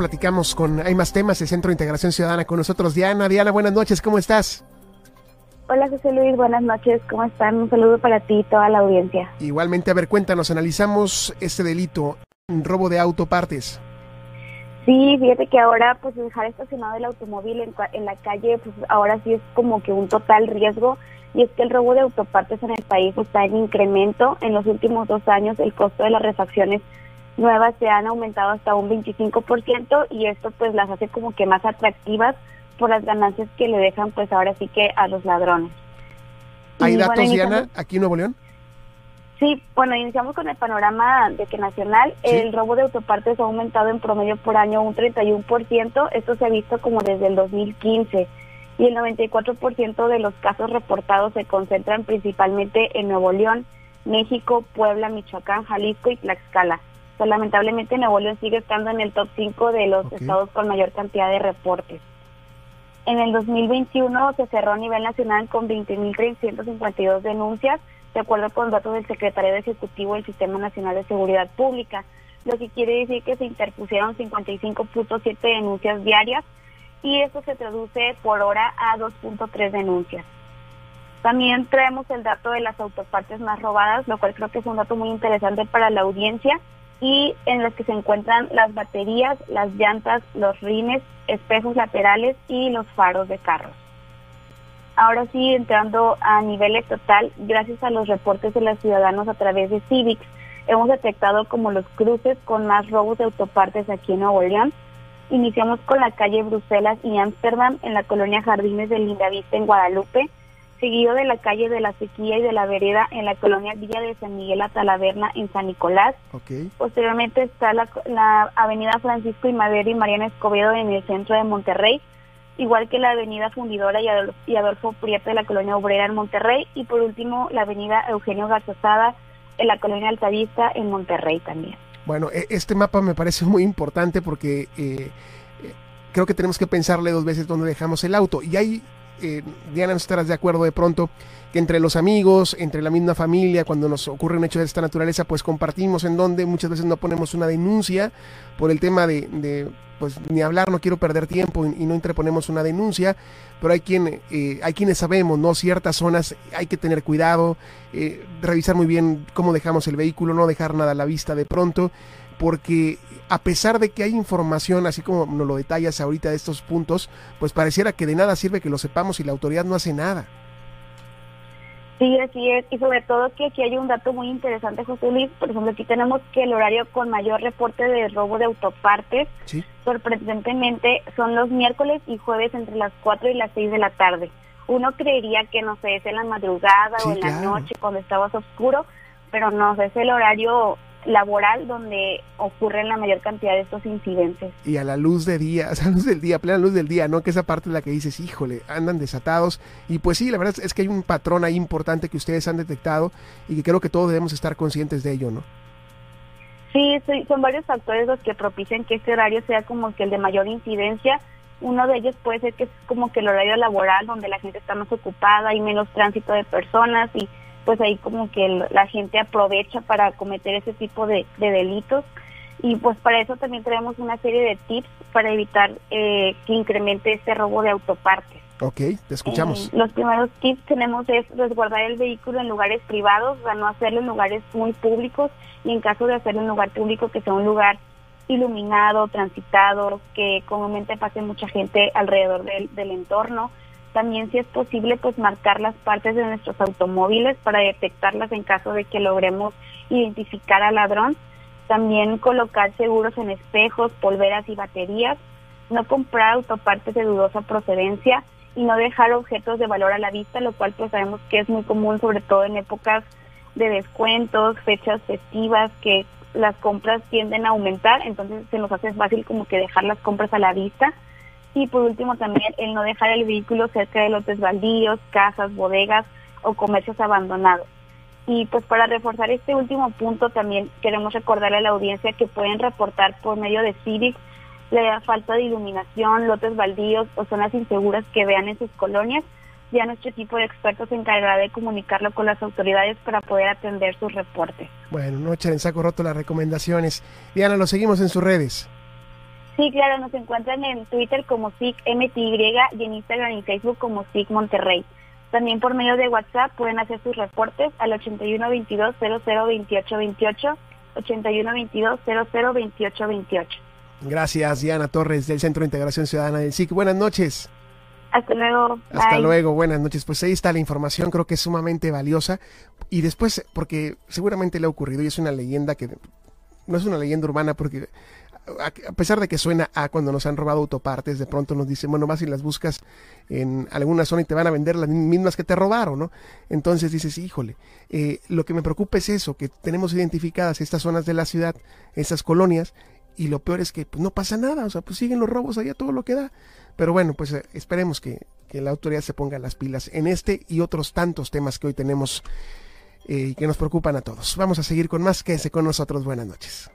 platicamos con, hay más temas, el Centro de Integración Ciudadana con nosotros. Diana, Diana, buenas noches, ¿cómo estás? Hola José Luis, buenas noches, ¿cómo están? Un saludo para ti y toda la audiencia. Igualmente, a ver, cuéntanos, analizamos este delito, robo de autopartes. Sí, fíjate que ahora pues dejar estacionado el automóvil en, en, la calle pues ahora sí es como que un total riesgo y es que el robo de autopartes en el país está en incremento. En los últimos dos años el costo de las refacciones nuevas se han aumentado hasta un 25% y esto pues las hace como que más atractivas por las ganancias que le dejan pues ahora sí que a los ladrones. ¿Hay datos, Diana, aquí en Nuevo León? Sí, bueno, iniciamos con el panorama de que nacional el robo de autopartes ha aumentado en promedio por año un 31%, esto se ha visto como desde el 2015 y el 94% de los casos reportados se concentran principalmente en Nuevo León, México, Puebla, Michoacán, Jalisco y Tlaxcala. So, lamentablemente Nuevo León sigue estando en el top 5 de los estados con mayor cantidad de reportes. En el 2021 se cerró a nivel nacional con 20.352 denuncias, de acuerdo con datos del Secretario Ejecutivo del Sistema Nacional de Seguridad Pública, lo que quiere decir que se interpusieron 55.7 denuncias diarias y esto se traduce por hora a 2.3 denuncias. También traemos el dato de las autopartes más robadas, lo cual creo que es un dato muy interesante para la audiencia y en las que se encuentran las baterías, las llantas, los rines, espejos laterales y los faros de carros. Ahora sí, entrando a nivel total, gracias a los reportes de los ciudadanos a través de Civics, hemos detectado como los cruces con más robos de autopartes aquí en Nuevo León. Iniciamos con la calle Bruselas y Ámsterdam en la colonia Jardines de Lindavista en Guadalupe, seguido de la calle de la Sequía y de la Vereda en la colonia Villa de San Miguel a Talaverna en San Nicolás. Posteriormente está la, la avenida Francisco y Madero y Mariana Escobedo en el centro de Monterrey, igual que la avenida Fundidora y Adolfo Prieto de la colonia Obrera en Monterrey y por último la avenida Eugenio Garzosada en la colonia Altavista en Monterrey también. Bueno, e, este mapa me parece muy importante porque eh, eh, creo que tenemos que pensarle dos veces dónde dejamos el auto. Y hay, eh, Diana, estarás de acuerdo de pronto, que entre los amigos, entre la misma familia, cuando nos ocurre un hecho de esta naturaleza, pues compartimos en donde muchas veces no ponemos una denuncia por el tema de pues ni hablar, no quiero perder tiempo y, no interponemos una denuncia, pero hay, quien, eh, hay quienes sabemos, ¿no? Ciertas zonas hay que tener cuidado, eh, revisar muy bien cómo dejamos el vehículo, no dejar nada a la vista de pronto, porque a pesar de que hay información, así como nos lo detallas ahorita de estos puntos, pues pareciera que de nada sirve que lo sepamos y la autoridad no hace nada. Sí, así es. Y sobre todo que aquí hay un dato muy interesante, José Luis. Por ejemplo, aquí tenemos que el horario con mayor reporte de robo de autopartes, sorprendentemente, son los miércoles y jueves entre las 4 y las 6 de la tarde. Uno creería que, no sé, es en la madrugada o en la noche cuando estaba oscuro, pero no, es el horario laboral donde ocurren la mayor cantidad de estos incidentes. Y a la luz de día, a la luz del día, plena luz del día, ¿no? Que esa parte es la que dices, híjole, andan desatados. Y pues sí, la verdad es que hay un patrón ahí importante que ustedes han detectado y que creo que todos debemos estar conscientes de ello, ¿no? Sí, son varios factores los que propician que este horario sea como que el de mayor incidencia. Uno de ellos puede ser que es como que el horario laboral donde la gente está más ocupada y menos tránsito de personas y pues ahí como que la gente aprovecha para cometer ese tipo de, delitos y pues para eso también tenemos una serie de tips para evitar eh, que incremente este robo de autopartes. Ok, te escuchamos. Eh, los primeros tips tenemos es resguardar el vehículo en lugares privados, o sea, no hacerlo en lugares muy públicos y en caso de hacerlo en un lugar público que sea un lugar iluminado, transitado, que comúnmente pase mucha gente alrededor del, del entorno. También si es posible pues marcar las partes de nuestros automóviles para detectarlas en caso de que logremos identificar al ladrón. También colocar seguros en espejos, polveras y baterías. No comprar autopartes de dudosa procedencia y no dejar objetos de valor a la vista, lo cual pues sabemos que es muy común sobre todo en épocas de descuentos, fechas festivas, que las compras tienden a aumentar, entonces se nos hace fácil como que dejar las compras a la vista y por último también el no dejar el vehículo cerca de lotes baldíos, casas, bodegas o comercios abandonados. Y pues para reforzar este último punto también queremos recordarle a la audiencia que pueden reportar por medio de Civic la falta de iluminación, lotes baldíos o zonas inseguras que vean en sus colonias. Ya nuestro equipo de expertos se encargará de comunicarlo con las autoridades para poder atender sus reportes. Bueno, no echar en saco roto las recomendaciones. Diana, lo seguimos en sus redes. Sí, claro, nos encuentran en Twitter como SICMTY y en Instagram y Facebook como SIC Monterrey. También por medio de WhatsApp pueden hacer sus reportes al 8122 002828 8122 002828. Gracias, Diana Torres del Centro de Integración Ciudadana del SIC. Buenas noches. Hasta luego. Hasta luego, buenas noches. Pues ahí está la información, creo que es sumamente valiosa. Y después, porque seguramente le ha ocurrido y es una leyenda que no es una leyenda urbana porque a pesar de que suena a cuando nos han robado autopartes, de pronto nos dicen, bueno, vas y las buscas en alguna zona y te van a vender las mismas que te robaron, ¿no? Entonces dices, híjole, eh, lo que me preocupa es eso, que tenemos identificadas estas zonas de la ciudad, estas colonias, y lo peor es que pues, no pasa nada, o sea, pues siguen los robos allá todo lo que da. Pero bueno, pues eh, esperemos que, la autoridad se ponga las pilas en este y otros tantos temas que hoy tenemos eh, y que nos preocupan a todos. Vamos a seguir con más, quédense con nosotros, buenas noches.